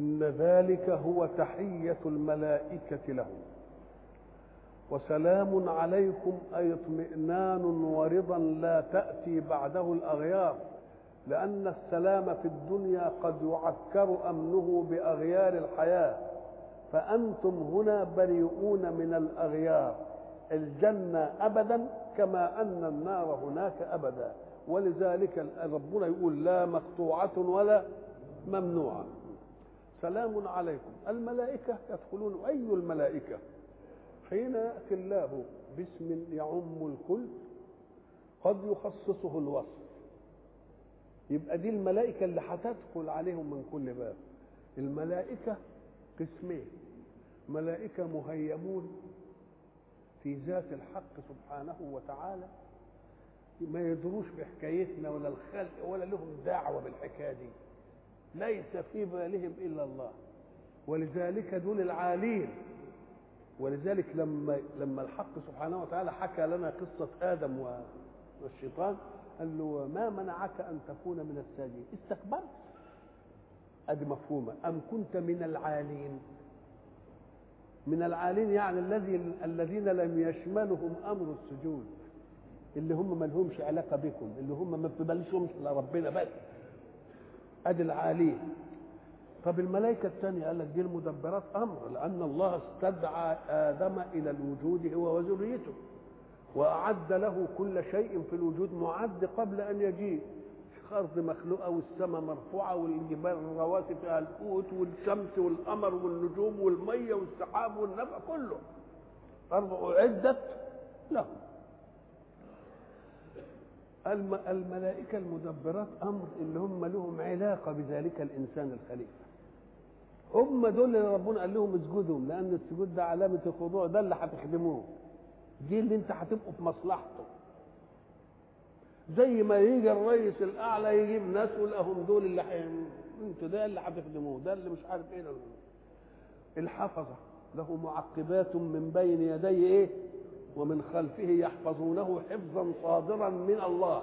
إن ذلك هو تحية الملائكة لهم. وسلام عليكم أي اطمئنان ورضا لا تأتي بعده الأغيار لأن السلام في الدنيا قد يعكر أمنه بأغيار الحياة. فأنتم هنا بريئون من الأغيار. الجنة أبدا كما أن النار هناك أبدا. ولذلك ربنا يقول لا مقطوعة ولا ممنوعة. سلام عليكم. الملائكة يدخلون. أي الملائكة؟ حين يأتي الله باسم يعم الكل قد يخصصه الوصف. يبقى دي الملائكة اللي هتدخل عليهم من كل باب. الملائكة قسمين. ملائكة مهيمون في ذات الحق سبحانه وتعالى ما يدروش بحكايتنا ولا الخلق ولا لهم دعوة بالحكاية دي. ليس في بالهم إلا الله. ولذلك دول العالين. ولذلك لما لما الحق سبحانه وتعالى حكى لنا قصة آدم والشيطان قال له ما منعك أن تكون من الساجدين؟ استكبرت. أدي مفهومة. أم كنت من العالين؟ من العالين يعني الذي الذين لم يشملهم أمر السجود. اللي هم ما لهمش علاقة بكم اللي هم ما بتبلشهمش إلا ربنا بس. أدي العالين طب الملائكة الثانية قال لك دي المدبرات أمر لأن الله استدعى آدم إلى الوجود هو وذريته وأعد له كل شيء في الوجود معد قبل أن يجيء. الأرض مخلوقة والسماء مرفوعة والجبال الرواسي فيها القوت والشمس والقمر والنجوم والمية والسحاب والنبع كله. الأرض أعدت له الملائكة المدبرات أمر اللي هم لهم علاقة بذلك الإنسان الخليفة. هم دول اللي ربنا قال لهم اسجدوا لأن السجود ده علامة الخضوع ده اللي هتخدموه. دي اللي انت هتبقوا في مصلحته. زي ما يجي الرئيس الأعلى يجيب ناس يقول لهم دول اللي حي... أنتوا ده اللي هتخدموه ده اللي مش عارف ده. الحفظة له معقبات من بين يديه إيه؟ ومن خلفه يحفظونه حفظا صادرا من الله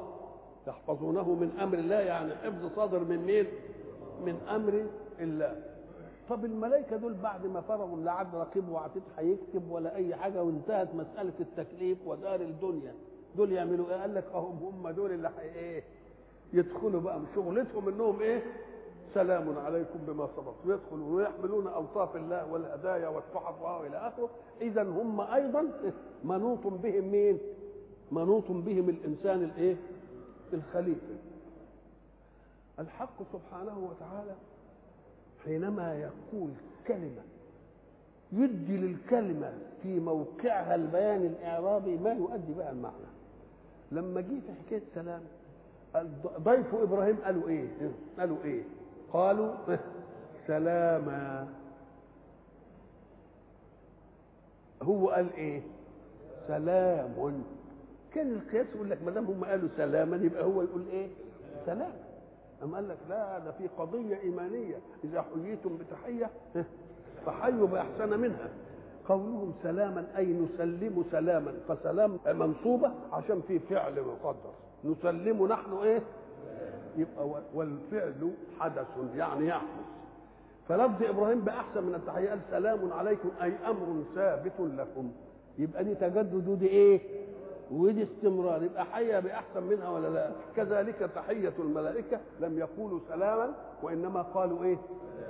يحفظونه من أمر الله يعني حفظ صادر من مين من أمر الله طب الملائكة دول بعد ما فرغوا لا عاد رقيب وعتيد هيكتب ولا أي حاجة وانتهت مسألة التكليف ودار الدنيا دول يعملوا إيه؟ قال لك أهم هم دول اللي إيه؟ يدخلوا بقى شغلتهم إنهم إيه؟ سلام عليكم بما صبرتم. يدخلوا ويحملون الطاف الله والهدايا والتحف وإلى آخره. إذا هم أيضا منوط بهم مين؟ منوط بهم الإنسان الإيه؟ الخليفه الحق سبحانه وتعالى حينما يقول كلمة يدي للكلمة في موقعها البيان الإعرابي ما يؤدي بها المعنى. لما جه في حكاية سلام ضيف إبراهيم قالوا إيه؟ قالوا إيه؟ قالوا سلاما. هو قال إيه؟ سلام. كان القياس يقول لك ما دام هم قالوا سلاما يبقى هو يقول إيه؟ سلام. أم قال لك لا ده في قضية إيمانية. إذا حييتم بتحية فحيوا بأحسن منها. قولهم سلاما أي نسلم سلاما. فسلام منصوبة عشان في فعل مقدر. نسلم نحن إيه؟ يبقى والفعل حدث يعني يحدث. فلفظ إبراهيم بأحسن من التحية قال سلام عليكم أي أمر ثابت لكم. يبقى دي تجدد ودي إيه؟ ودي استمرار. يبقى حيا بأحسن منها ولا لا؟ كذلك تحية الملائكة لم يقولوا سلاما وإنما قالوا إيه؟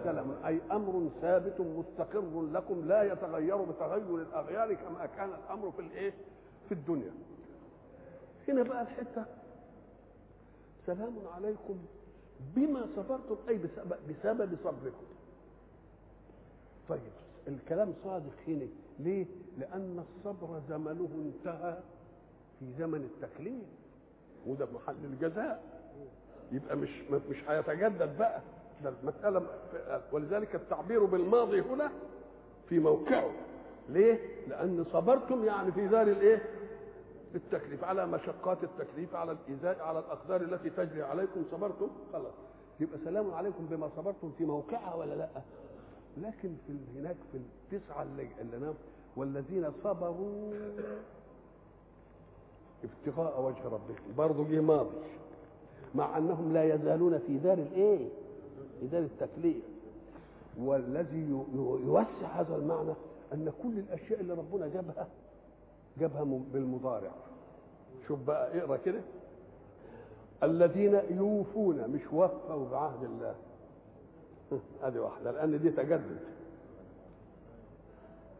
سلام أي أمر ثابت مستقر لكم لا يتغير بتغير الأغيار كما كان الأمر في الإيه؟ في الدنيا. هنا بقى الحتة سلام عليكم بما صبرتم أي بسبب, بسبب صبركم. طيب الكلام صادق هنا. ليه؟ لأن الصبر زمنه انتهى في زمن التكليف. وده محل الجزاء. يبقى مش مش هيتجدد بقى. ده المسألة ولذلك التعبير بالماضي هنا في موقعه. ليه؟ لأن صبرتم يعني في دار الإيه؟ التكليف على مشقات التكليف على الإيذاء على الأقدار التي تجري عليكم صبرتم خلاص يبقى سلام عليكم بما صبرتم في موقعها ولا لأ؟ لكن في هناك في التسعة اللي, اللي نام والذين صبروا ابتغاء وجه ربهم برضه جه ماضي مع أنهم لا يزالون في دار الإيه؟ في دار التكليف والذي يوسع هذا المعنى أن كل الأشياء اللي ربنا جابها جابها بالمضارع. شوف بقى اقرأ كده. الذين يوفون مش وفوا بعهد الله. ادي واحدة لأن دي تجدد.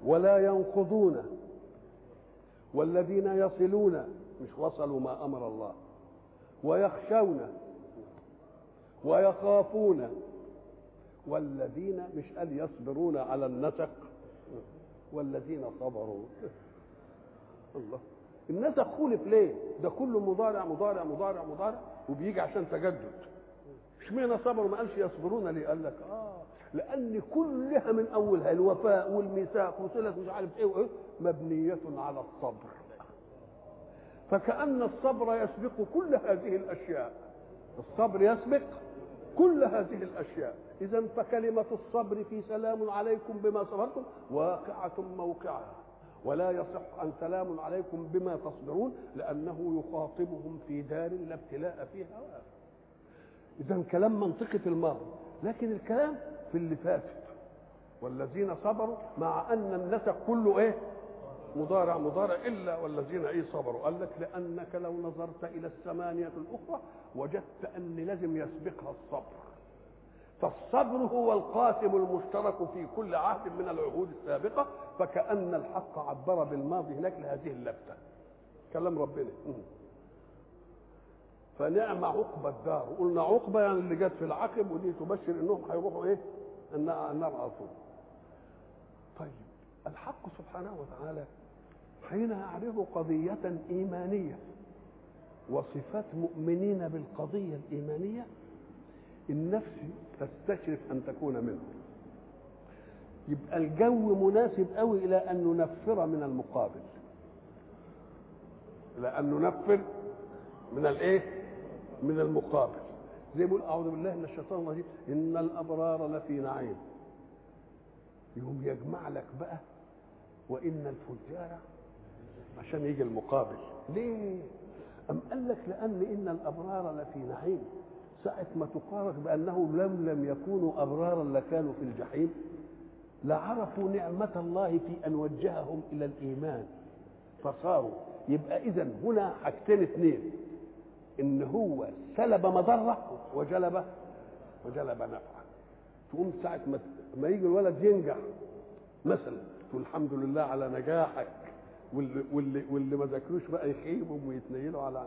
ولا ينقضون. والذين يصلون مش وصلوا ما أمر الله. ويخشون. ويخافون. والذين مش قال يصبرون على النسق والذين صبروا. الله. النسق خولف ليه ده كله مضارع مضارع مضارع مضارع وبيجي عشان تجدد. اشمعنى صبروا ما قالش يصبرون ليه؟ قال لك آه لأن كلها من أولها الوفاء والميثاق وصله مش عارف إيه وإيه مبنية على الصبر. فكأن الصبر يسبق كل هذه الأشياء. الصبر يسبق كل هذه الأشياء. إذا فكلمة الصبر في سلام عليكم بما صبرتم واقعة موقعها. ولا يصح أن سلام عليكم بما تصبرون لأنه يخاطبهم في دار لا ابتلاء فيها. ولا إذا كلام منطقي في الماضي لكن الكلام في اللي فاتت والذين صبروا مع أن النسق كله إيه؟ مضارع مضارع إلا والذين إيه صبروا. قال لك لأنك لو نظرت إلى الثمانية الأخرى وجدت ان لازم يسبقها الصبر. فالصبر هو القاسم المشترك في كل عهد من العهود السابقة فكأن الحق عبر بالماضي هناك لهذه اللفتة. كلام ربنا. فنعم عقبى الدار. قلنا عقبى يعني اللي جت في العقب ودي تبشر إنهم هيروحوا إيه؟ النار على طيب الحق سبحانه وتعالى حين يعرض قضية إيمانية وصفات مؤمنين بالقضية الإيمانية النفس تستشرف أن تكون منه يبقى الجو مناسب قوي إلى أن ننفر من المقابل. إلى أن ننفر من الإيه؟ من المقابل. زي ما أعوذ بالله من الشيطان الرجيم. إن الأبرار لفي نعيم. يقوم يجمع لك بقى وإن الفجار عشان يجي المقابل. ليه؟ أم قال لك لأن إن الأبرار لفي نعيم. ساعة ما تقارن بأنه لم لم يكونوا أبرارا لكانوا في الجحيم لعرفوا نعمة الله في أن وجههم إلى الإيمان. فصاروا. يبقى إذا هنا حاجتين اثنين إن هو سلب مضرة وجلب وجلب نفعا تقوم ساعة ما ما يجي الولد ينجح. مثلا تقول الحمد لله على نجاحك واللي واللي واللي ما ذاكروش بقى يخيبوا ويتنيلوا على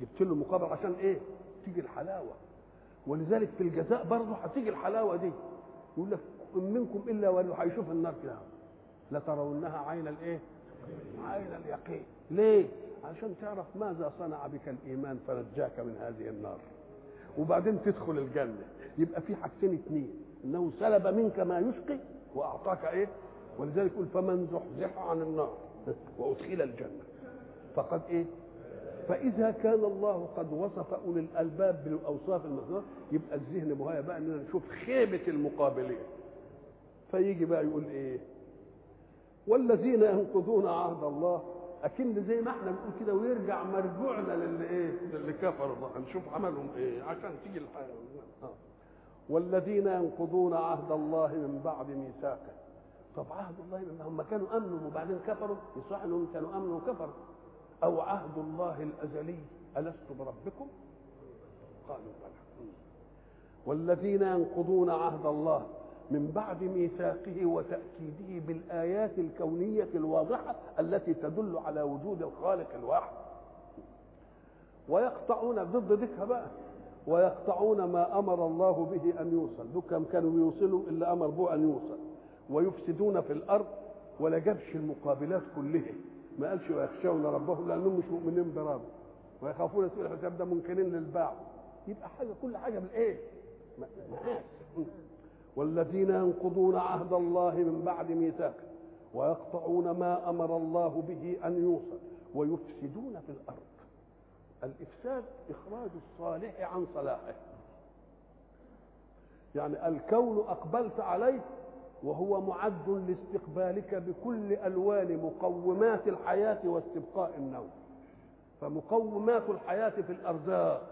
جبت له مقابل عشان إيه؟ تيجي الحلاوة ولذلك في الجزاء برضه هتيجي الحلاوة دي يقول لك منكم إلا وانه هيشوف النار كده لترونها عين الإيه؟ عين اليقين ليه؟ عشان تعرف ماذا صنع بك الإيمان فنجاك من هذه النار وبعدين تدخل الجنة يبقى في حاجتين اثنين إنه سلب منك ما يشقي وأعطاك إيه؟ ولذلك يقول فمن زحزح عن النار وأدخل الجنة فقد إيه؟ فإذا كان الله قد وصف أولي الألباب بالأوصاف المذكوره يبقى الذهن مهيأ بقى إننا نشوف خيبة المقابلين. فيجي بقى يقول إيه؟ والذين ينقضون عهد الله أكن زي ما إحنا بنقول كده ويرجع مرجوعنا للي إيه؟ للي كفروا. بقى نشوف عملهم إيه؟ عشان تيجي الحياة. آه. والذين ينقضون عهد الله من بعد ميثاقه. طب عهد الله هم كانوا أمنوا وبعدين كفروا؟ يصح إنهم كانوا أمنوا وكفروا. أو عهد الله الأزلي ألست بربكم؟ قالوا بلى. والذين ينقضون عهد الله من بعد ميثاقه وتأكيده بالآيات الكونية الواضحة التي تدل على وجود الخالق الواحد. ويقطعون ضد ذكها بقى. ويقطعون ما أمر الله به أن يوصل. دول كانوا بيوصلوا إلا أمر به أن يوصل. ويفسدون في الأرض ولا جابش المقابلات كلها ما قالش ويخشون ربهم لأنهم مش مؤمنين بربه ويخافون سوء الحساب ده منكرين للبعض. يبقى حاجة كل حاجة بالإيه؟ مقاس والذين ينقضون عهد الله من بعد ميثاقه ويقطعون ما أمر الله به أن يوصل ويفسدون في الأرض. الإفساد إخراج الصالح عن صلاحه. يعني الكون أقبلت عليه وهو معد لاستقبالك بكل ألوان مقومات الحياة واستبقاء النوم. فمقومات الحياة في الأرزاق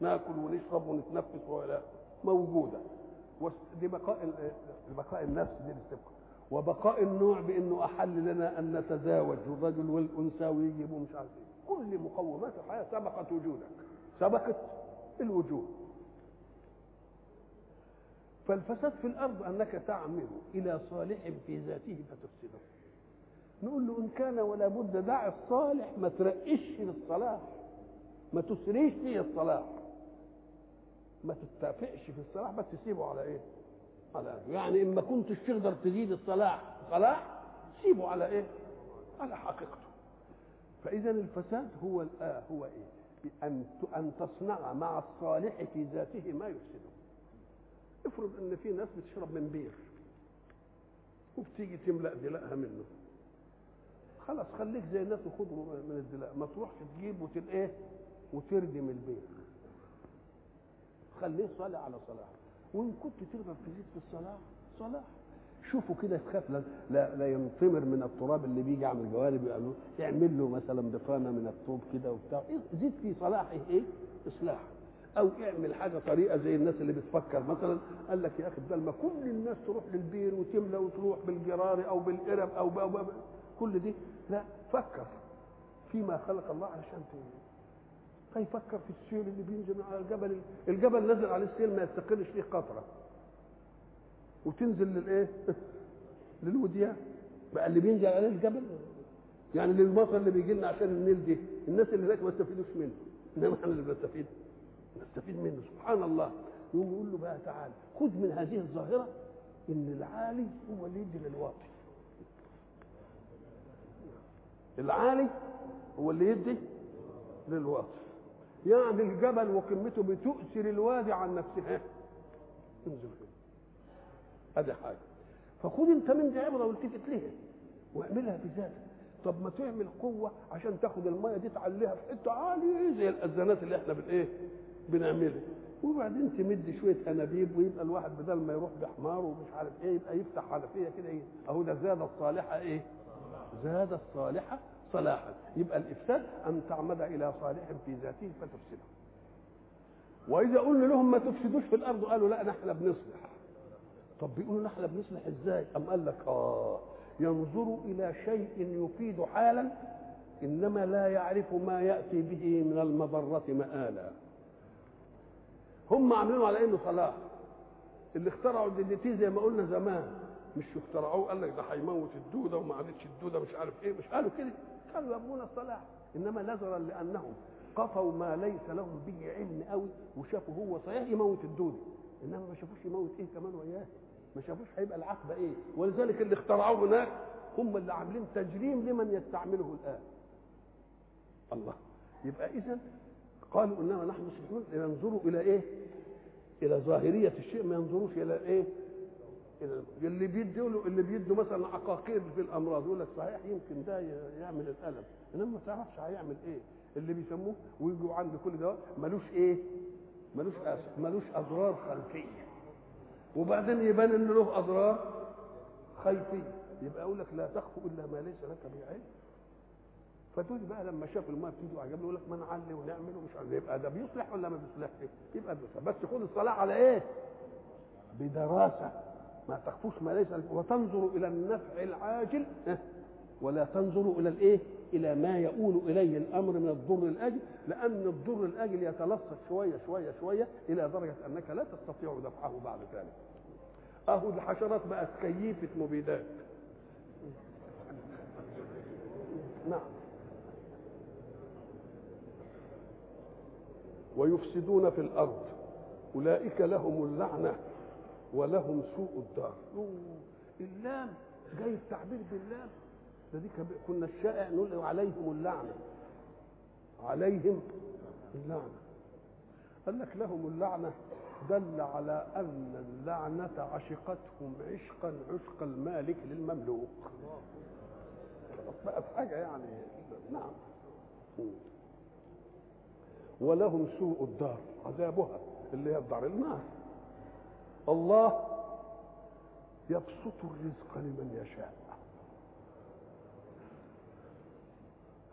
ناكل ونشرب ونتنفس ولا موجودة. دي بقاء النفس دي الاستبقاء. وبقاء النوع بإنه أحل لنا أن نتزاوج الرجل والأنثى ويجيب ومش عارف إيه. كل مقومات الحياة سبقت وجودك. سبقت الوجود. فالفساد في الأرض أنك تعمل إلى صالح في ذاته فتفسده. نقول له إن كان ولا بد دع الصالح ما ترقش للصلاح ما تسريش فيه الصلاح. ما تتفقش في الصلاح بس تسيبه على إيه؟ على يعني اما كنتش تقدر تزيد الصلاح صلاح سيبه على إيه؟ على حقيقته. فإذا الفساد هو الآه هو إيه؟ ان أن تصنع مع الصالح في ذاته ما يفسده. افرض ان في ناس بتشرب من بير وبتيجي تملأ دلقها منه. خلاص خليك زي الناس وخد من الدلاء. ما تروحش تجيب وتل إيه وتردم البير. خليه صالح على صلاح. وإن كنت ترغب تزيد في الصلاح صلاح. شوفوا كده تخاف لا, لا, ينطمر من التراب اللي بيجي على الجوانب يعمل له مثلا بطانه من الطوب كده وبتاع. زيد في صلاحه إيه؟ اصلاح أو اعمل حاجة طريقه زي الناس اللي بتفكر مثلا قال لك يا أخي بدل ما كل الناس تروح للبير وتملى وتروح بالجرار أو بالقرب أو ب... أو ب... كل دي لا فكر فيما خلق الله علشان هيفكر في السيل اللي بينزل على الجبل الجبل نزل عليه السيل ما يستقلش فيه قطرة. وتنزل للإيه؟ للوديان. بقى اللي بينزل عليه الجبل يعني للمطر اللي بيجي لنا عشان النيل دي. الناس اللي هناك ما يستفيدوش منه. إنما إحنا اللي بنستفيد. نستفيد منه. سبحان الله. يقوم يقول له بقى تعالى خذ من هذه الظاهرة إن العالي هو اللي يدي للواطي العالي هو اللي يدي للواطي يعني الجبل وقمته بتؤثر الوادي عن نفسها فيه ادي حاجة. فخد انت من دي عبرة والتفت ليها واعملها بذاتك. طب ما تعمل قوة عشان تاخد المية دي تعليها في حتة عالية زي الاذانات اللي إحنا بن بنعملها وبعدين تمد شوية أنابيب ويبقى الواحد بدل ما يروح بحمار ومش عارف إيه يبقى يفتح حنفية كده إيه أهو ده زاد الصالحة إيه؟ زاد الصالحة صلاحا. يبقى الإفساد أن تعمد إلى صالح في ذاته فتفسده. وإذا قلنا لهم ما تفسدوش في الأرض قالوا لا نحن بنصلح. طب بيقولوا نحن بنصلح إزاي؟ أم قال لك آه ينظر إلى شيء يفيد حالا إنما لا يعرف ما يأتي به من المضرة مآلا. هم عاملينه على إنه صلاح اللي اخترعوا الدي زي ما قلنا زمان. مش اخترعوه قال لك ده هيموت الدودة وما عادتش الدودة مش عارف إيه مش قالوا كده. قالوا يبغون الصلاح إنما نظرا لأنهم قفوا ما ليس لهم به علم قوي وشافوا هو صحيح يموت الدودة. إنما ما شافوش يموت إيه كمان وياه؟ ما شافوش هيبقى العقبة إيه. ولذلك اللي اخترعوه هناك هم اللي عاملين تجريم لمن يستعمله الآن. الله. يبقى اذا قالوا إنما نحن مسلمون ينظروا إلى إيه؟ إلى ظاهرية الشيء ما ينظروش إلى إيه؟ إلى اللي بيدوا اللي بيدوا مثلا عقاقير في الأمراض يقول لك صحيح يمكن ده يعمل الألم. إنما ما تعرفش هيعمل إيه اللي بيسموه ويجوا عند كل دواء ملوش إيه؟ ملوش ملوش أضرار خلفية. وبعدين يبان ان له أضرار خلفية. يبقى أقول لك لا تخف إلا ما ليس لك به علم. فدول بقى لما شافوا الماء بتيجي وعجبني يقول لك ما نعلي ونعمل ومش عارف يبقى ده بيصلح ولا ما بيصلحش؟ يبقى بيصلح. بس خد الصلاة على إيه؟ بدراسة. ما تخفوش ما ليس وتنظر إلى النفع العاجل. ولا تنظر إلى الإيه؟ إلى ما يؤول إليه الأمر من الضر الاجل لأن الضر الاجل يتلصق شوية شوية شوية إلى درجة أنك لا تستطيع دفعه بعد ذلك. أهو الحشرات بقت كيفة مبيدات. نعم. ويفسدون في الأرض. أولئك لهم اللعنة ولهم سوء الدار. اللام جاي التعبير باللام. ده دي كنا الشائع نقول عليهم اللعنة. عليهم اللعنة. قال لك لهم اللعنة. دل على أن اللعنة عشقتهم عشقا عشق المالك للمملوك. بقت حاجة يعني. نعم. ولهم سوء الدار عذابها اللي هي الدار النار الله يبسط الرزق لمن يشاء.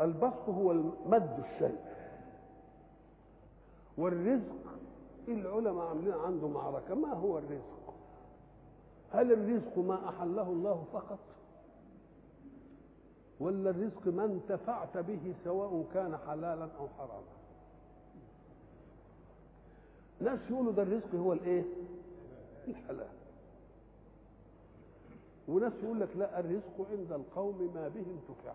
البسط هو مد الشيء. والرزق العلماء عاملين عنده معركة ما هو الرزق؟ هل الرزق ما أحله الله فقط؟ ولا الرزق ما انتفعت به سواء كان حلالا أو حراما؟ ناس يقولوا ده الرزق هو الايه؟ الحلال. وناس يقول لك لا الرزق عند القوم ما به انتفع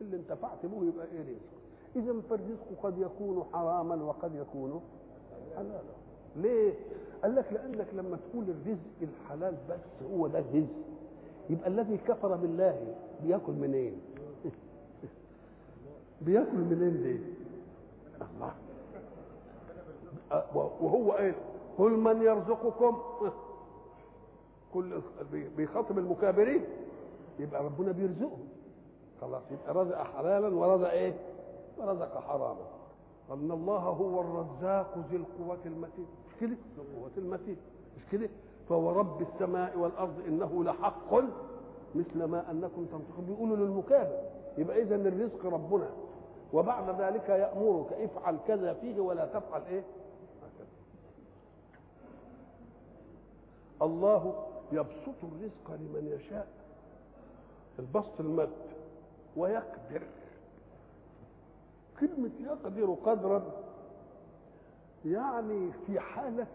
اللي انتفعت به يبقى إيه رزق؟ اذا فالرزق قد يكون حراما وقد يكون حلالا. ليه؟ قال لك لأنك لما تقول الرزق الحلال بس هو ده الرزق يبقى الذي كفر بالله بياكل منين؟ بياكل منين دي؟ الله. وهو إيه قل من يرزقكم. كل بيخاطب المكابرين. يبقى ربنا بيرزقهم. خلاص يبقى رزق حلالا ورزق إيه ورزق حراما. إن الله هو الرزاق ذي القوة المتين. مش كده؟ ذي القوة المتين. مش كده؟ فهو رب السماء والأرض إنه لحق مثل ما أنكم تنطقون. بيقولوا للمكابر. يبقى اذا الرزق ربنا. وبعد ذلك يأمرك. افعل كذا فيه ولا تفعل إيه؟ الله يبسط الرزق لمن يشاء. البسط المد ويقدر. كلمة يقدر قدرا يعني في حالة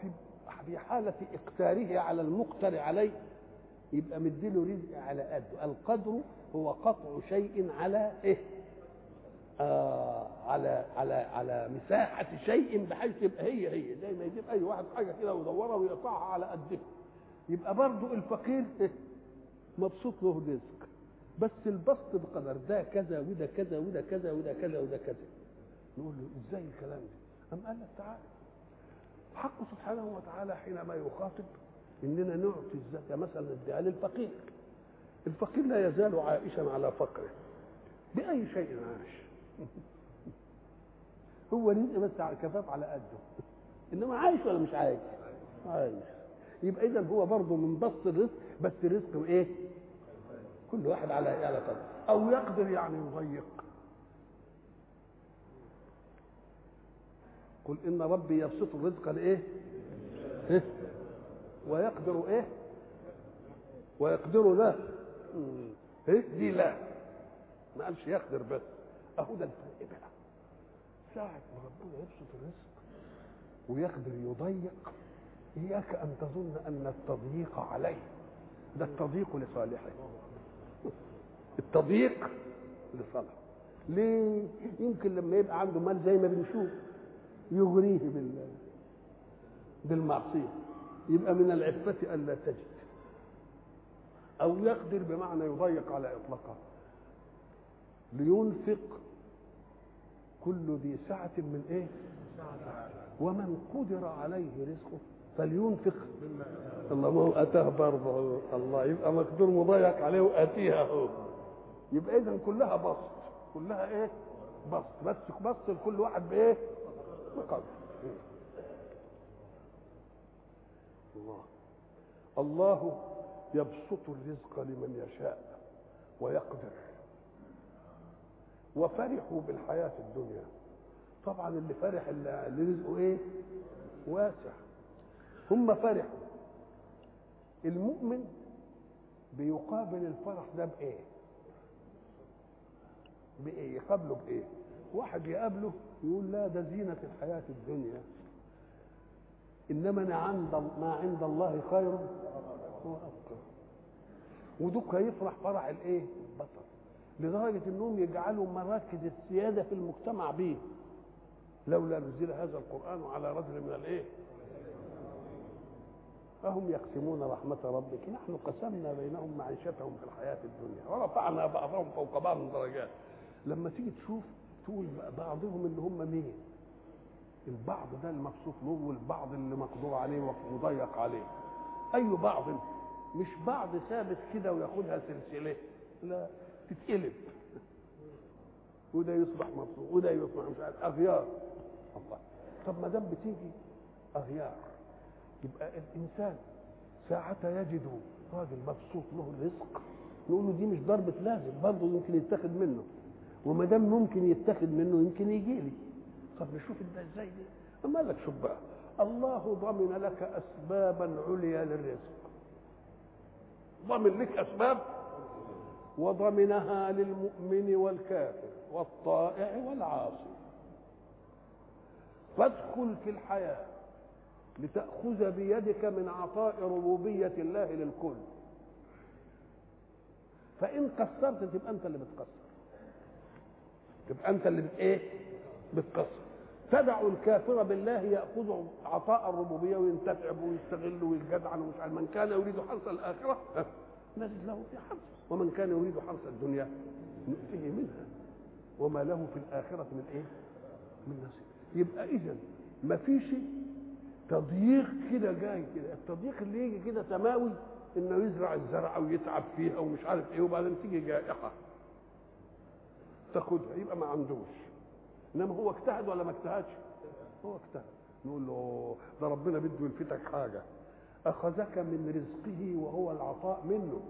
في حالة إقتاره على المقتر عليه يبقى مديله رزق على قده. القدر هو قطع شيء على إيه؟ آه على على على مساحة شيء بحيث تبقى هي هي. زي ما يجيب أي واحد حاجة كده ويدورها ويقطعها على قده. يبقى برضه الفقير مبسوط له رزق بس البسط بقدر ده كذا وده كذا وده كذا وده كذا وده كذا. نقول له إزاي الكلام ده؟ أم قال لك تعالى حقه سبحانه وتعالى حينما يخاطب إننا نعطي الزكاة مثلا نديها للفقير. الفقير لا يزال عائشا على فقره. بأي شيء عاش. هو رزق بس على كفاف على قده. إنما عايش ولا مش عايش؟ عايش. يبقى اذا هو برضه من بسط الرزق بس رزق إيه؟ كل واحد على على قدر أو يقدر يعني يضيق قل إن ربي يبسط الرزق لإيه؟ إيه؟ ويقدر إيه؟ ويقدر له إيه؟ دي لا ما قالش يقدر بس أهو ده الفرق بقى ساعة ما ربنا يبسط الرزق ويقدر يضيق إياك أن تظن أن التضييق عليه. ده التضييق لصالحه. التضييق لصالحه. ليه؟ يمكن لما يبقى عنده مال زي ما بنشوف يغريه بال بالمعصية. يبقى من العفة ألا تجد. أو يقدر بمعنى يضيق على إطلاقه. لينفق كل ذي سعة من إيه؟ ومن قدر عليه رزقه. فلينفق. الله ما هو أتاه برضه. الله يبقى مقدور مضيق عليه وأتيها هو. يبقى اذا كلها بسط. كلها إيه؟ بسط. بس بسط لكل واحد بإيه؟ بقدر الله. الله يبسط الرزق لمن يشاء ويقدر. وفرحوا بالحياة الدنيا. طبعا اللي فرح اللي رزقه إيه؟ واسع. هم فرحوا المؤمن بيقابل الفرح ده بإيه؟ بإيه؟ يقابله بإيه؟ واحد يقابله يقول لا ده زينة الحياة الدنيا. إنما عند ما عند الله خير. وأبقى ودوك يفرح فرح الإيه؟ البطل. لدرجة إنهم يجعلوا مراكز السيادة في المجتمع به لولا نزل هذا القرآن على رجل من الإيه؟ أهم يقسمون رحمة ربك. نحن قسمنا بينهم معيشتهم في الحياة الدنيا ورفعنا بعضهم فوق بعض درجات. لما تيجي تشوف تقول بعضهم اللي هم مين؟ البعض ده المبسوط له والبعض اللي مقدور عليه ومضيق عليه. أي بعض؟ مش بعض ثابت كده وياخدها سلسلة. لا تتقلب. وده يصبح مبسوط وده يصبح مش عارف. أغيار. الله. طب ما دام بتيجي أغيار. يبقى الإنسان ساعتها يجد راجل مبسوط له الرزق نقول له دي مش ضربة لازم برضه يمكن يتاخد منه وما دام ممكن يتاخد منه يمكن يجي لي. طب نشوف ده إزاي دي؟ أما لك شوف بقى الله ضمن لك اسبابا عليا للرزق. ضمن لك أسباب وضمنها للمؤمن والكافر والطائع والعاصي. فادخل في الحياة. لتأخذ بيدك من عطاء ربوبية الله للكل. فإن قصرت تبقى أنت اللي بتقصر. تبقى أنت اللي بت إيه؟ بتقصر. تدع الكافر بالله يأخذ عطاء الربوبية وينتفع ويستغل ويجدعن ومش عارف. من كان يريد حرث الآخرة نجد له في حرث ومن كان يريد حرث الدنيا نؤتيه منها. وما له في الآخرة من إيه؟ من نصيب. يبقى إذا ما فيش تضييق كده جاي كده. التضييق اللي يجي كده سماوي إنه يزرع الزرع ويتعب فيها ومش عارف إيه وبعدين تيجي جائحة. تاخدها يبقى ما عندوش. إنما هو اجتهد ولا ما اجتهدش؟ هو اجتهد. نقول له ده ربنا بده يلفتك حاجة. أخذك من رزقه وهو العطاء منه.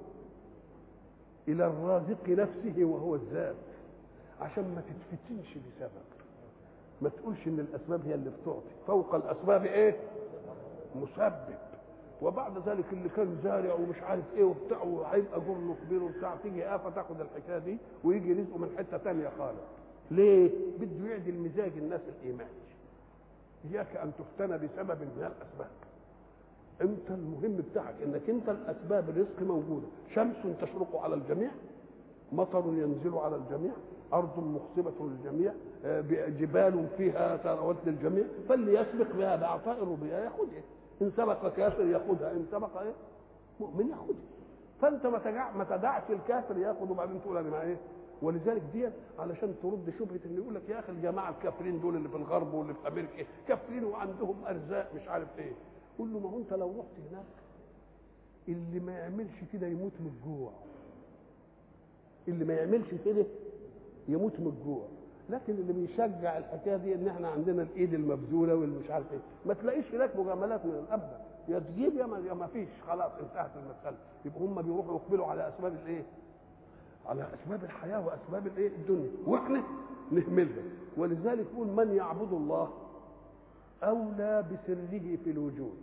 إلى الرازق نفسه وهو الذات. عشان ما تتفتنش بسبب. ما تقولش إن الأسباب هي اللي بتعطي. فوق الأسباب إيه؟ مسبب. وبعد ذلك اللي كان زارع ومش عارف إيه وبتاع وهيبقى جرنه كبير وبتاع تيجي افه تاخد الحكاية دي ويجي رزقه من حتة ثانية خالص. ليه؟ بده يعدل مزاج الناس الايماني إياك أن تفتن بسبب من الاسباب أنت المهم بتاعك إنك أنت الأسباب الرزق موجودة. شمس تشرق على الجميع مطر ينزل على الجميع أرض مخصبة للجميع جبال فيها ثروات للجميع فليسبق بها بأعطاء الربيع ياخذها إن سبق كافر ياخذها إن سبق إيه؟ مؤمن ياخذها فأنت ما تدع ما تدعش الكافر يأخذ وبعدين تقول أنا إيه؟ ولذلك دي علشان ترد شبهة اللي يقول لك يا أخي الجماعة الكافرين دول اللي في الغرب واللي في أمريكا كافرين وعندهم أرزاق مش عارف إيه. قول له ما هو أنت لو رحت هناك اللي ما يعملش كده يموت من الجوع. اللي ما يعملش كده يموت من الجوع. لكن اللي بيشجع الحكاية دي إن إحنا عندنا الإيد المبذولة والمش عارف إيه. ما تلاقيش هناك مجاملات من الابدا يا تجيب يا ما, فيش. خلاص انتهت المسألة. يبقى هم بيروحوا يقبلوا على أسباب الإيه؟ على أسباب الحياة وأسباب الإيه؟ الدنيا. وإحنا نهملها. ولذلك يقول من يعبد الله أولى بسره في الوجود.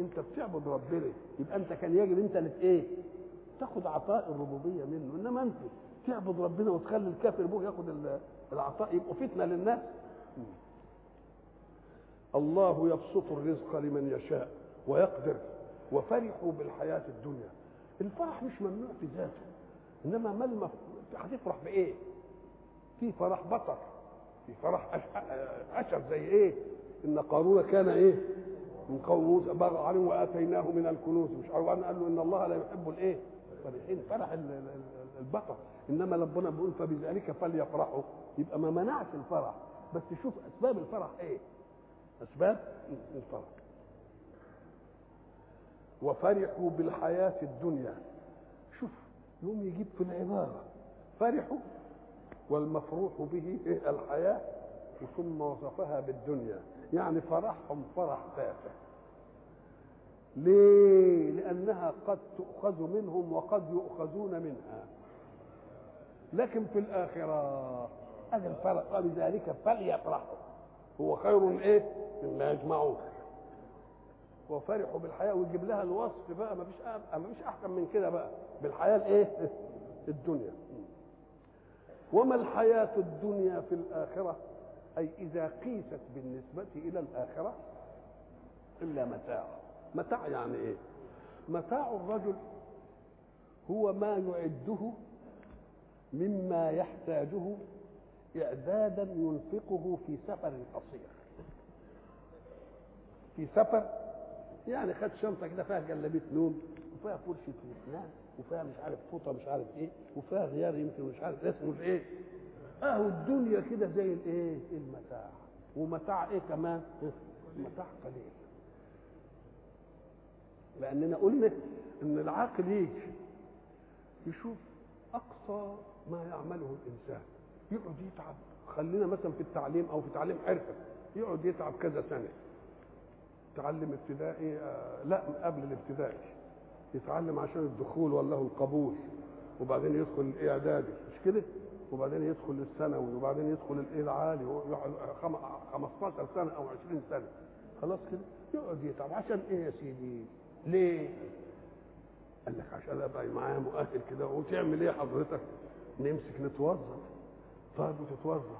أنت بتعبد ربنا. يبقى أنت كان يجب أنت إيه؟ تاخد عطاء الربوبية منه. إنما أنت تعبد ربنا وتخلي الكافر ابوه ياخد العطاء يبقوا فتنة للناس. الله يبسط الرزق لمن يشاء ويقدر وفرحوا بالحياة الدنيا. الفرح مش ممنوع في ذاته إنما ما المف... هتفرح بإيه؟ في فرح بطر في فرح عشر زي إيه؟ إن قارون كان إيه؟ من قوم موسى بغى عليه وآتيناه من الكنوز. مش عارف قال له إن الله لا يحب الإيه؟ فرحين فرح البطر إنما ربنا بيقول فبذلك فليفرحوا. يبقى ما منعش الفرح. بس شوف أسباب الفرح إيه. أسباب الفرح. وفرحوا بالحياة الدنيا. شوف يوم يجيب في العبارة. فرحوا والمفروح به الحياة ثم وصفها بالدنيا. يعني فرحهم فرح تافه. ليه؟ لأنها قد تؤخذ منهم وقد يؤخذون منها. لكن في الآخرة هذا الفرق فلذلك فليفرحوا. هو خير إيه؟ مما يجمعون. وفرحوا بالحياة ويجيب لها الوصف بقى ما فيش ما فيش أحسن من كده بقى. بالحياة الايه الدنيا. وما الحياة الدنيا في الآخرة؟ أي إذا قيست بالنسبة إلى الآخرة؟ إلا متاع. متاع يعني إيه؟ متاع الرجل هو ما يعده مما يحتاجه إعدادا ينفقه في سفر قصير. في سفر يعني خد شنطة كده فيها جلابية نوم وفيها فرشة اسنان وفيها مش عارف فوطة مش عارف إيه وفيها غيار يمكن مش عارف اسمه إيه. أهو الدنيا كده زي الإيه؟ المتاع. ومتاع إيه كمان؟ متاع قليل. لأننا قلنا إن العاقل يجي يشوف أقصى ما يعمله الإنسان. يقعد يتعب. خلينا مثلا في التعليم أو في تعليم حرفة. يقعد يتعب كذا سنة. تعلم ابتدائي آه لا قبل الابتدائي. يتعلم عشان الدخول ولا القبول. وبعدين يدخل الإعدادي. مش كده؟ وبعدين يدخل الثانوي. وبعدين يدخل الايه العالي 15 سنة أو 20 سنة. خلاص كده؟ يقعد يتعب. عشان إيه يا سيدي؟ ليه؟ قال لك عشان ابقى معايا مؤهل كده وتعمل إيه حضرتك؟ نمسك نتوظف. طيب وتتوظف.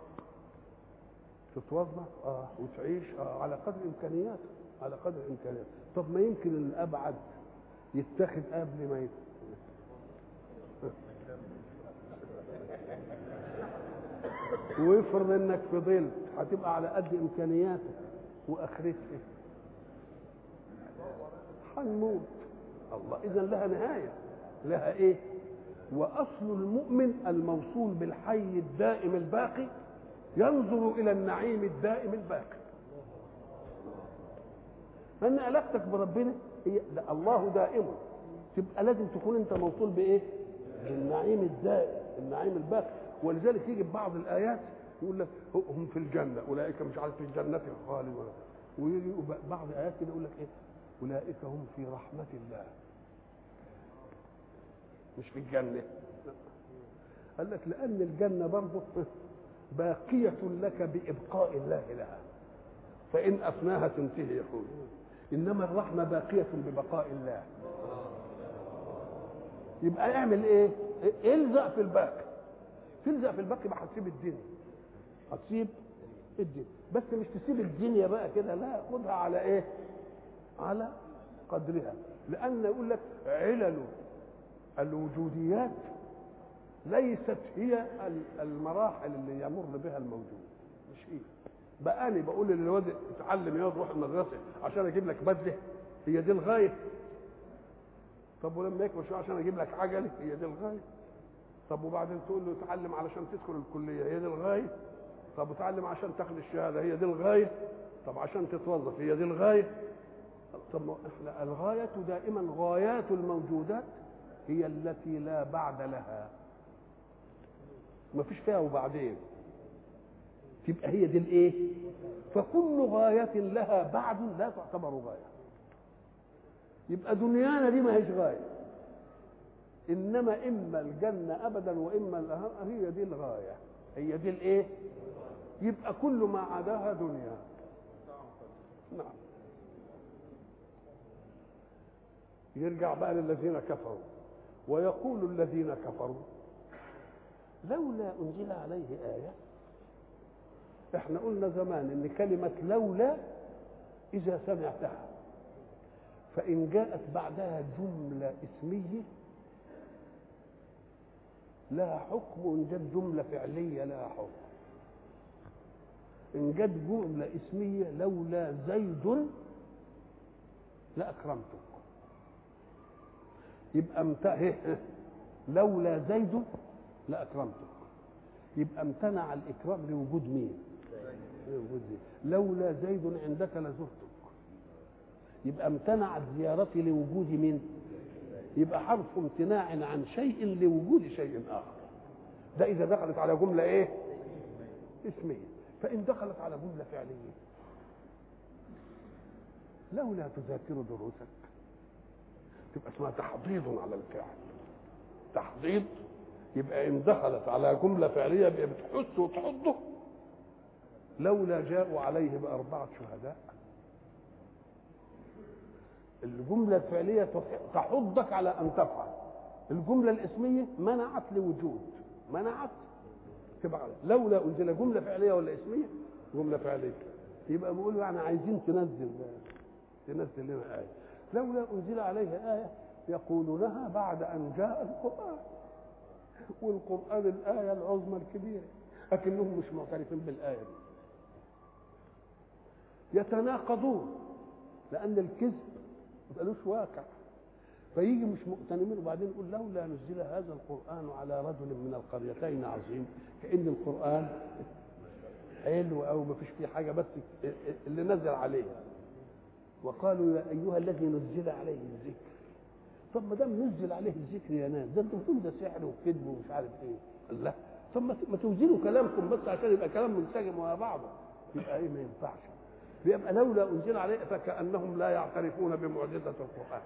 تتوظف؟ آه. وتعيش آه على قدر امكانياتك على قدر امكانياتك طب ما يمكن الأبعد يتخذ قبل ما يت... ويفرض إنك فضلت هتبقى على قد إمكانياتك وآخرتك. هنموت. الله. إذا لها نهاية. لها إيه؟ وأصل المؤمن الموصول بالحي الدائم الباقي ينظر إلى النعيم الدائم الباقي. لأن علاقتك بربنا. هي ده الله دائم. تبقى لازم تكون أنت موصول بإيه؟ بالنعيم الدائم النعيم الباقي. ولذلك يجي بعض الآيات يقول لك هم في الجنة أولئك مش عارف في الجنة خالدون. ويجي بعض الآيات كده يقول لك إيه؟ أولئك هم في رحمة الله. مش في الجنة. قال لك لأن الجنة برضه باقية لك بإبقاء الله لها. فإن افناها تنتهي يقول. إنما الرحمة باقية ببقاء الله. يبقى اعمل إيه؟ إلزق في الباقي. تلزق في الباقي ما هتسيب الدنيا. هتسيب الدنيا. بس مش تسيب الدنيا بقى كده لا خدها على إيه؟ على قدرها. لأن يقول لك علل الوجوديات ليست هي المراحل اللي يمر بها الموجود. مش هي. بقى أنا بقول للواد اتعلم يا روح المدرسة عشان أجيب لك بدلة هي دي الغاية. طب ولما يكبر شوية عشان أجيب لك عجلة هي دي الغاية. طب وبعدين تقول له اتعلم علشان تدخل الكلية هي دي الغاية. طب اتعلم عشان تاخد الشهادة هي دي الغاية. طب عشان تتوظف هي دي الغاية. طب الغاية دائما غايات الموجودات. هي التي لا بعد لها. ما فيش فيها وبعدين. تبقى هي دي الإيه؟ فكل غاية لها بعد لا تعتبر غاية. يبقى دنيانا دي ما هيش غاية. إنما إما الجنة وإما الأهم هي دي الغاية. هي دي الإيه؟ يبقى كل ما عداها دنيا. نعم. يرجع بقى للذين كفروا. ويقول الذين كفروا لولا أنزل عليه آية إحنا قلنا زمان إن كلمة لولا إذا سمعتها فإن جاءت بعدها جملة اسمية لها حكم وان جت جملة فعلية لها حكم. إن جت جملة اسمية لولا زيد لاكرمتك يبقى إمتى لولا زيد لاكرمتك يبقى امتنع الإكرام لوجود مين؟ لوجود زيد. لولا زيد عندك لزرتك. يبقى امتنعت زيارتي لوجود مين؟ يبقى حرف امتناع عن شيء لوجود شيء آخر. ده إذا دخلت على جملة إيه؟ اسمية. فإن دخلت على جملة فعلية لولا تذاكر دروسك تبقى اسمها تحضيض على الفعل. تحضيض يبقى إن دخلت على جملة فعلية بتحث وتحضه. لولا جاءوا عليه بأربعة شهداء. الجملة الفعلية تحضك على أن تفعل. الجملة الإسمية منعت لوجود. منعت. تبقى لولا أنزل جملة فعلية ولا إسمية جملة فعلية. يبقى بيقولوا يعني عايزين تنزل تنزل لنا آية. لولا أنزل عليه آية يقولونها بعد أن جاء القرآن. والقرآن الآية العظمى الكبيرة. لكنهم مش معترفين بالآية دي. يتناقضون. لأن الكذب ملوش واقع. فيجي مش مؤتمنين وبعدين يقول لولا نزل هذا القرآن على رجل من القريتين عظيم. كأن القرآن حلو أو ما فيش فيه حاجة بس اللي نزل عليها. وقالوا يا أيها الذي نزل عليه الذكر. طب ما دام نزل عليه الذكر يا ناس ده أنتم بتقولوا ده سحر وكذب ومش عارف إيه. قال لا. طب ما توزنوا كلامكم بس عشان يبقى كلام منسجم مع بعضه. يبقى آية ما ينفعش. يبقى لولا أنزل عليه فكأنهم لا يعترفون بمعجزة القرآن.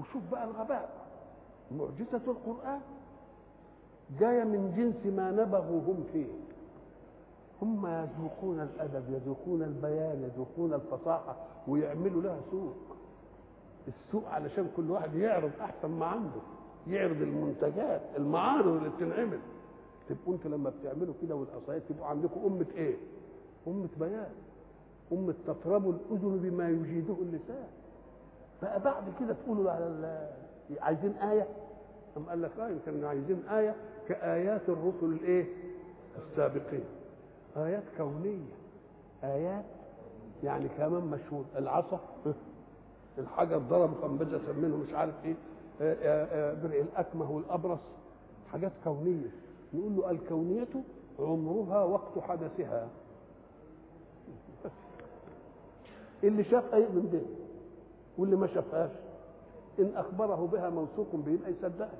وشوف بقى الغباء. معجزة القرآن جاية من جنس ما نبغوا هم فيه. هم يذوقون الأدب يذوقون البيان يذوقون الفصاحة ويعملوا لها سوق. السوق علشان كل واحد يعرض أحسن ما عنده يعرض المنتجات المعارض اللي بتنعمل. تبقوا أنتوا لما بتعملوا كده والقصايد تبقوا عندكم أمة إيه؟ أمة بيان أمة تطرب الأذن بما يجيده اللسان. بقى بعد كده تقولوا على عايزين آية؟ أم قال لك آه يمكن عايزين آية كآيات الرسل الإيه؟ السابقين. آيات كونية. آيات يعني كمان مشهور العصا الحجر ضرب فانبجس منه مش عارف إيه. برئ الأكمه والأبرص. حاجات كونية. نقول له الكونية عمرها وقت حدثها. اللي شافها يؤمن بها واللي ما شافهاش إن أخبره بها موثوق به يبقى يصدقها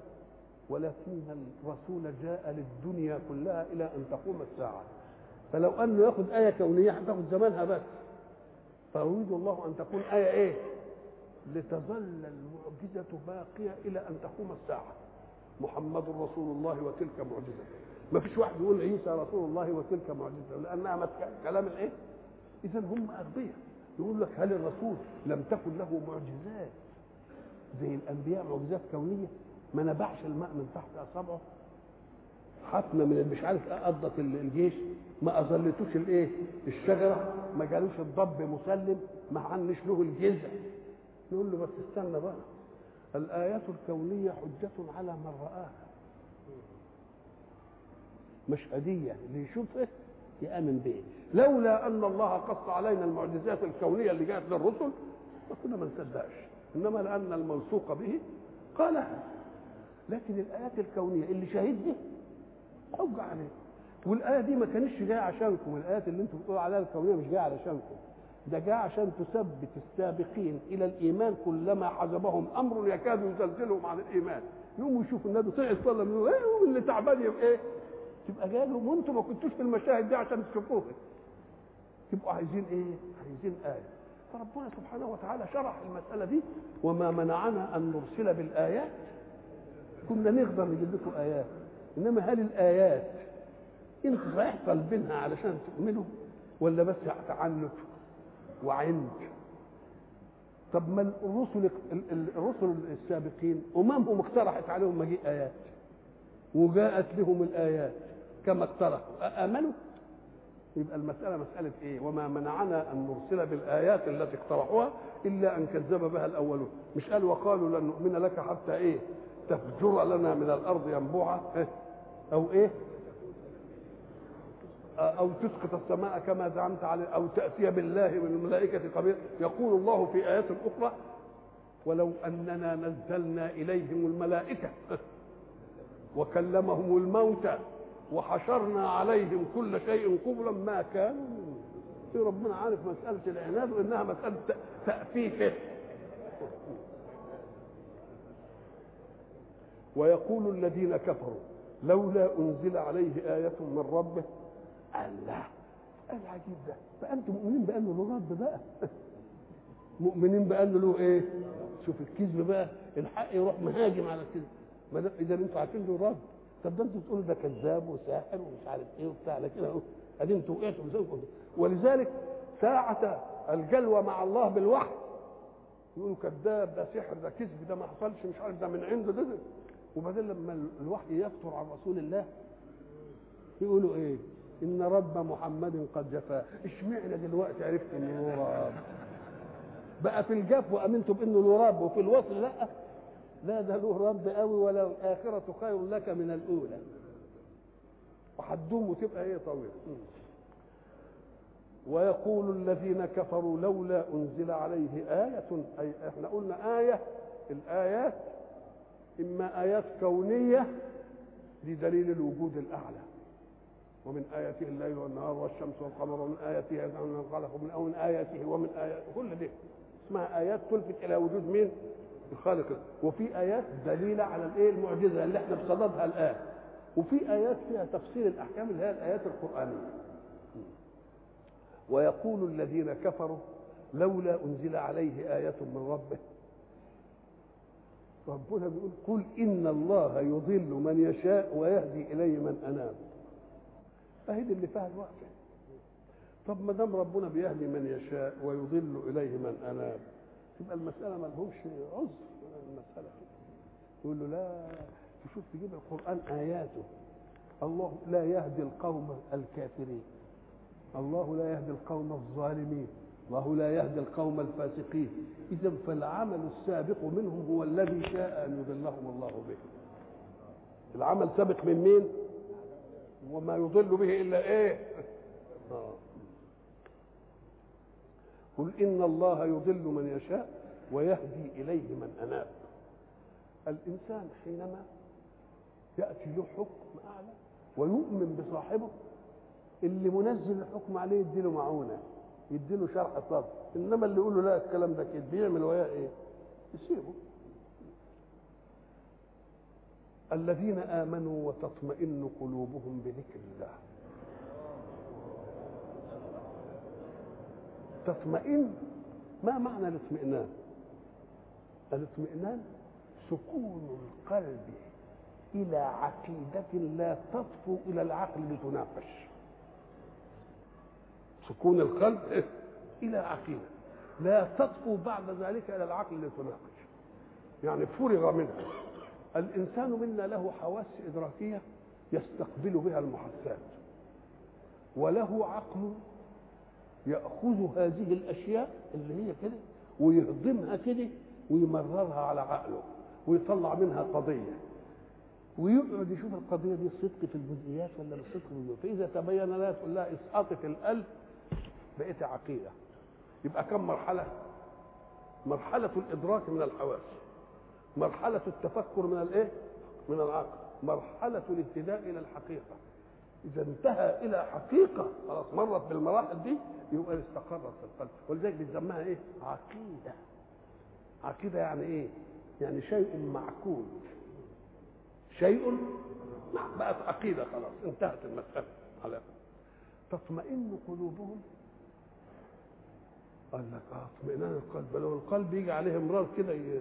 ولكن الرسول جاء للدنيا كلها إلى أن تقوم الساعة. فلو أنه يأخذ آية كونية هتاخذ زمانها بس فيريد الله أن تكون آية إيه؟ لتظل المعجزة باقية إلى أن تقوم الساعة. محمد رسول الله وتلك معجزة. ما فيش واحد يقول عيسى رسول الله وتلك معجزة لأنها كلام الإيه؟ إذا هم أغبياء. يقول لك هل الرسول لم تكن له معجزات زي الأنبياء معجزات كونية؟ ما نبعش الماء من تحت أصابعه. حفنة من مش عارف قضت الجيش ما أظلتوش الإيه؟ الشجرة ما جالوش الضب مسلم ما عنش له الجزع. نقول له بس استنى بقى. الآيات الكونية حجة على من رآها. مشهدية اللي يشوفه يآمن به لولا أن الله قص علينا المعجزات الكونية اللي جاءت للرسل فكنا ما نصدقش. إنما لأن الموثوق به قالها لكن الآيات الكونية اللي شاهدها حج عليه. والآية دي ما كانتش جاية عشانكم الآيات اللي أنتم بتقولوا عليها الكونية مش جاية علشانكم. ده جاء عشان تثبت السابقين إلى الإيمان كلما حجبهم أمر يكاد يزلزلهم عن الإيمان. يقوموا يشوفوا النبي صلى الله عليه وسلم إيه اللي تعبان يبقى إيه؟ تبقى جاي لهم وأنتم ما كنتوش في المشاهد دي عشان تشوفوها. تبقوا عايزين إيه؟ عايزين آية. فربنا سبحانه وتعالى شرح المسألة دي وما منعنا أن نرسل بالآيات. كنا نقدر نجيب لكم آيات. إنما هل الآيات أنتوا صحيح طالبينها علشان تؤمنوا ولا بس تعنت وعند؟ طب ما الرسل الرسل السابقين اممهم اقترحت عليهم مجيء آيات؟ وجاءت لهم الآيات كما اقترحوا. آمنوا؟ يبقى المسألة مسألة إيه؟ وما منعنا أن نرسل بالآيات التي اقترحوها إلا أن كذب بها الأولون. مش قال وقالوا لن نؤمن لك حتى إيه؟ تفجر لنا من الأرض ينبوعا. إيه؟ أو إيه؟ أو تسقط السماء كما زعمت عليه أو تأتي بالله والملائكة قبيل. يقول الله في ايات أخرى ولو أننا نزلنا إليهم الملائكة وكلمهم الموتى وحشرنا عليهم كل شيء قبلا ما كانوا في ربنا عارف مسألة العناد وإنها مسألة تافيفه ويقول الذين كفروا لولا أنزل عليه آية من ربه. الله العجيب ده. فأنتم مؤمنين بأنه له رب بقى. مؤمنين بأنه له إيه؟ شوف الكذب بقى. الحق يروح مهاجم على الكذب. إذا أنتوا عارفين له رب. طب ده أنتوا بتقولوا ده كذاب وساحر ومش عارف إيه وبتاع. على كده ادي أنتوا وقعتوا ولذلك ساعة الجلوة مع الله بالوحي. يقولوا كذاب ده سحر ده كذب ده ما حصلش مش عارف ده من عنده ده, ده. وبعدين لما الوحي يفتر عن رسول الله يقولوا إيه؟ إن رب محمد قد جفاه إشمعنى دلوقتي عرفت إنه له رب بقى في الجف وأمنتم بانه له رب وفي الوصل لأ. لا ده له رب قوي ولا الاخره خير لك من الأولى. وهتدوم وتبقى إيه طويل ويقول الذين كفروا لولا أنزل عليه آية أي إحنا قلنا آية الآيات إما آيات كونية دي دليل الوجود الأعلى. ومن آياته الليل والنهار والشمس والقمر ومن آياته أن خلق من أو من آياته ومن آياته كل دي اسمها آيات تلفت إلى وجود مين؟ الخالق. وفي آيات دليلة على الإيه؟ المعجزة اللي إحنا بصددها الآن. وفي آيات فيها تفصيل الأحكام اللي هي الآيات القرآنية. ويقول الذين كفروا لولا أنزل عليه آية من ربه. ربنا بيقول قل إن الله يضل من يشاء ويهدي إليه من أناب. أهي اللي فيها الوقفة طب ما دام ربنا بيهدي من يشاء ويضل إليه من أناب تبقى المسألة ما لهمش عذر المسألة يقول له لا تشوف تجيب القرآن آياته. الله لا يهدي القوم الكافرين. الله لا يهدي القوم الظالمين. الله لا يهدي القوم الفاسقين. إذا فالعمل السابق منهم هو الذي شاء أن يضلهم الله به. العمل سابق من مين؟ وما يضل به إلا إيه؟ آه. قل إن الله يضل من يشاء ويهدي إليه من أناب. الإنسان حينما يأتي له حكم أعلى ويؤمن بصاحبه اللي منزل الحكم عليه يديله معونة. يديله شرح صدر إنما اللي يقول له لا الكلام ده كده. بيعمل وياه إيه؟ يسيبه. الذين آمنوا وتطمئن قلوبهم بذكر الله. تطمئن؟ ما معنى الاطمئنان؟ الاطمئنان سكون القلب إلى عقيدة لا تطفو إلى العقل لتناقش. سكون القلب إلى عقيدة. لا تطفو بعد ذلك إلى العقل لتناقش. يعني فرغ منها. الإنسان منا له حواس إدراكية يستقبل بها المحسات وله عقل يأخذ هذه الأشياء اللي هي كده ويهضمها كده ويمررها على عقله ويطلع منها قضية. ويقعد يشوف القضية دي صدق في الجزئيات ولا مش صدق في الجزئيات. فإذا تبين لها تقول لها اسقطي في القلب بقيت عقيدة. يبقى كم مرحلة؟ مرحلة الإدراك من الحواس. مرحلة التفكر من الإيه؟ من العقل. مرحلة الاهتداء إلى الحقيقة. إذا انتهى إلى حقيقة خلاص مرت بالمراحل دي يبقى استقرت في القلب. ولذلك بنسميها إيه؟ عقيدة. عقيدة يعني إيه؟ يعني شيء معقول. شيء بقت عقيدة خلاص انتهت المسألة. على تطمئن قلوبهم قال لك آه اطمئنان القلب؟ لو القلب يجي عليه امراض كده ي...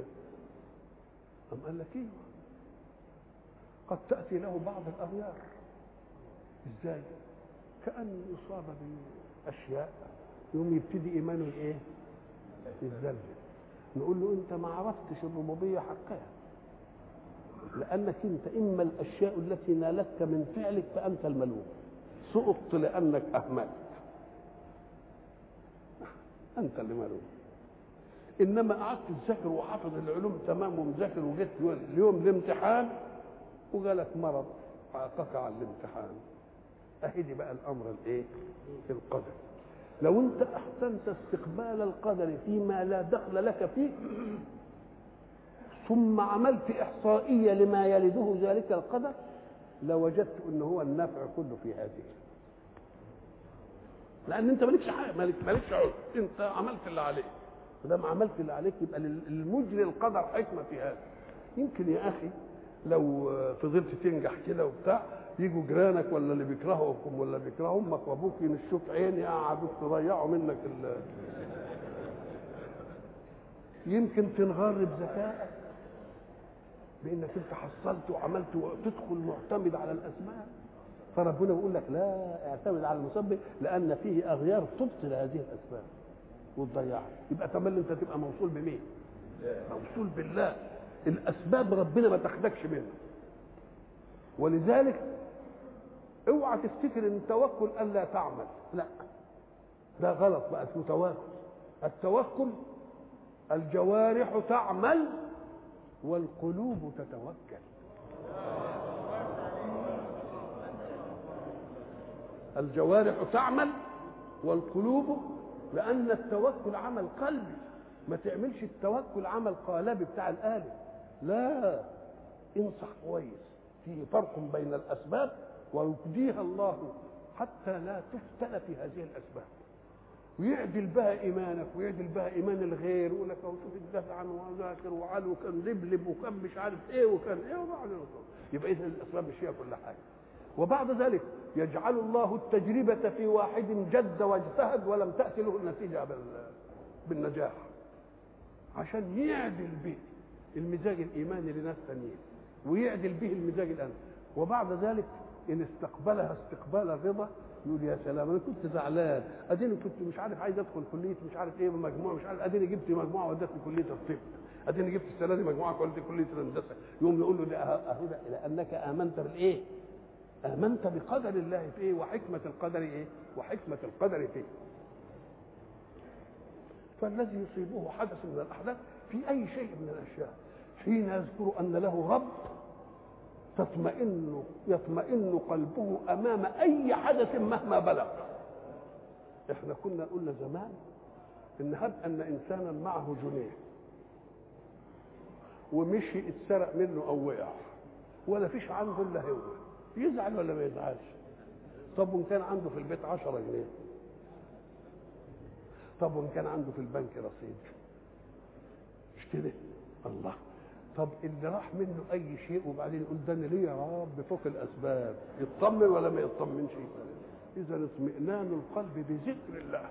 أم قال لك أيوه قد تأتي له بعض الأغيار. إزاي؟ كأن يصاب بأشياء يوم يبتدي إيمانه إيه؟ يتزلزل نقول له أنت ما عرفتش الربوبية حقها. لأنك أنت إما الأشياء التي نالتك من فعلك فأنت الملوم. سقطت لأنك أهملت. انت اللي مالوم إنما قعدت تذاكر وحافظ العلوم تمام ومذاكر وجيت اليوم الامتحان وجالك مرض عاقك على الامتحان. اهدي بقى الأمر الإيه؟ القدر لو أنت أحسنت استقبال القدر فيما لا دخل لك فيه ثم عملت إحصائية لما يلده ذلك القدر لوجدت ان هو النفع كله في هذه. لأن انت مالكش حاجة مالك مالكش عذر. انت عملت اللي عليك. ما عملت اللي عليك يبقى للمجري القدر حكمة في هذا. يمكن يا أخي لو فضلت تنجح كده وبتاع يجوا جيرانك ولا اللي بيكرهوكم ولا بيكرهوا أمك وأبوك ينشوك عيني قعدوا تضيعوا منك ال. يمكن تنغر بذكائك بأنك أنت حصلت وعملت وتدخل معتمد على الاسباب فربنا بيقول لك لا اعتمد على المسبب لأن فيه أغيار تبطل هذه الأسباب وتضيعها يبقى تملي أنت تبقى موصول بمين؟ موصول بالله. الأسباب ربنا ما تاخدكش منها. ولذلك اوعى تفتكر إن التوكل ألا تعمل. لا. ده غلط بقى اسمه توكل. التوكل الجوارح تعمل والقلوب تتوكل. الجوارح تعمل والقلوب لأن التوكل عمل قلبي. ما تعملش التوكل عمل قالبي بتاع الآلة لا انصح كويس. فيه فرق بين الأسباب ويبديها الله حتى لا تفتن في هذه الأسباب. ويعدل بها إيمانك ويعدل بها إيمان الغير ويقول لك هو شوف الدفع وذاكر وعلو وكان لبلب وكان مش عارف إيه وكان إيه وبعد يبقى اذا الأسباب مش هي كل حاجة. وبعد ذلك يجعل الله التجربة في واحد جد واجتهد ولم تأتي له النتيجة بالنجاح. عشان يعدل به المزاج الإيماني لناس ثانيين ويعدل به المزاج الأمني وبعد ذلك إن استقبلها استقبال الرضا يقول يا سلام أنا كنت زعلان. أديني كنت مش عارف عايز أدخل كلية مش عارف إيه مجموعة مش عارف أديني جبت مجموعة ودتني كلية الطب. أديني جبت السنة دي مجموعة كليه كلية الهندسة. يقوم يقول له أهو ده لأنك آمنت بالإيه؟ امنت بقدر الله في إيه وحكمة القدر إيه؟ وحكمة القدر فيه. فالذي يصيبه حدث من الأحداث في أي شيء من الأشياء. حين يذكر أن له رب تطمئن يطمئن قلبه أمام أي حدث مهما بلغ. إحنا كنا قلنا زمان ان هب أن إنسانا معه جنيه. ومشي اتسرق منه أو وقع. ولا فيش عنده إلا هو. يزعل ولا ما يزعلش؟ طب وإن كان عنده في البيت عشرة جنيه؟ طب وإن كان عنده في البنك رصيد؟ مش كده الله. طب اللي راح منه أي شيء وبعدين يقول ده أنا ليه يا رب فوق الأسباب. يطمن ولا ما يطمنش؟ إذا اطمئنان القلب بذكر الله.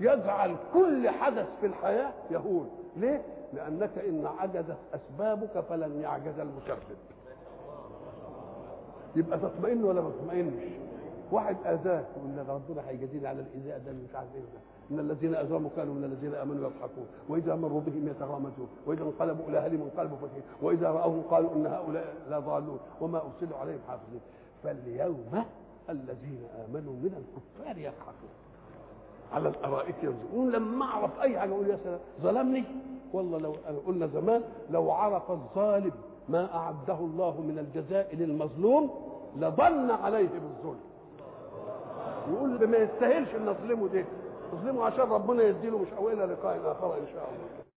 يجعل كل حدث في الحياة يهون. ليه؟ لأنك إن عجزت أسبابك فلن يعجز المسبب يبقى تطمئن ولا ما تطمئنش؟ واحد آذاك لك ربنا هيجازيني على الإيذاء ده مش عارف إيه إن الذين اجرموا كانوا من الذين آمنوا يضحكون. وإذا مروا بهم يتغامزون. وإذا انقلبوا إلى أهلهم انقلبوا فكهين وإذا رأوهم قالوا إن هؤلاء لضالون وما أرسلوا عليهم حافظين. فاليوم الذين آمنوا من الكفار يضحكون. على الأرائك ينظرون لما أعرف أي حاجة أقول يا سلام. ظلمني. والله لو قلنا زمان لو عرف الظالم ما أعده الله من الجزاء للمظلوم لظن عليه بالظلم يقول ما يستاهلش إن نظلمه ده نظلمه عشان ربنا يديله مش أو إلى لقاء آخر إن شاء الله.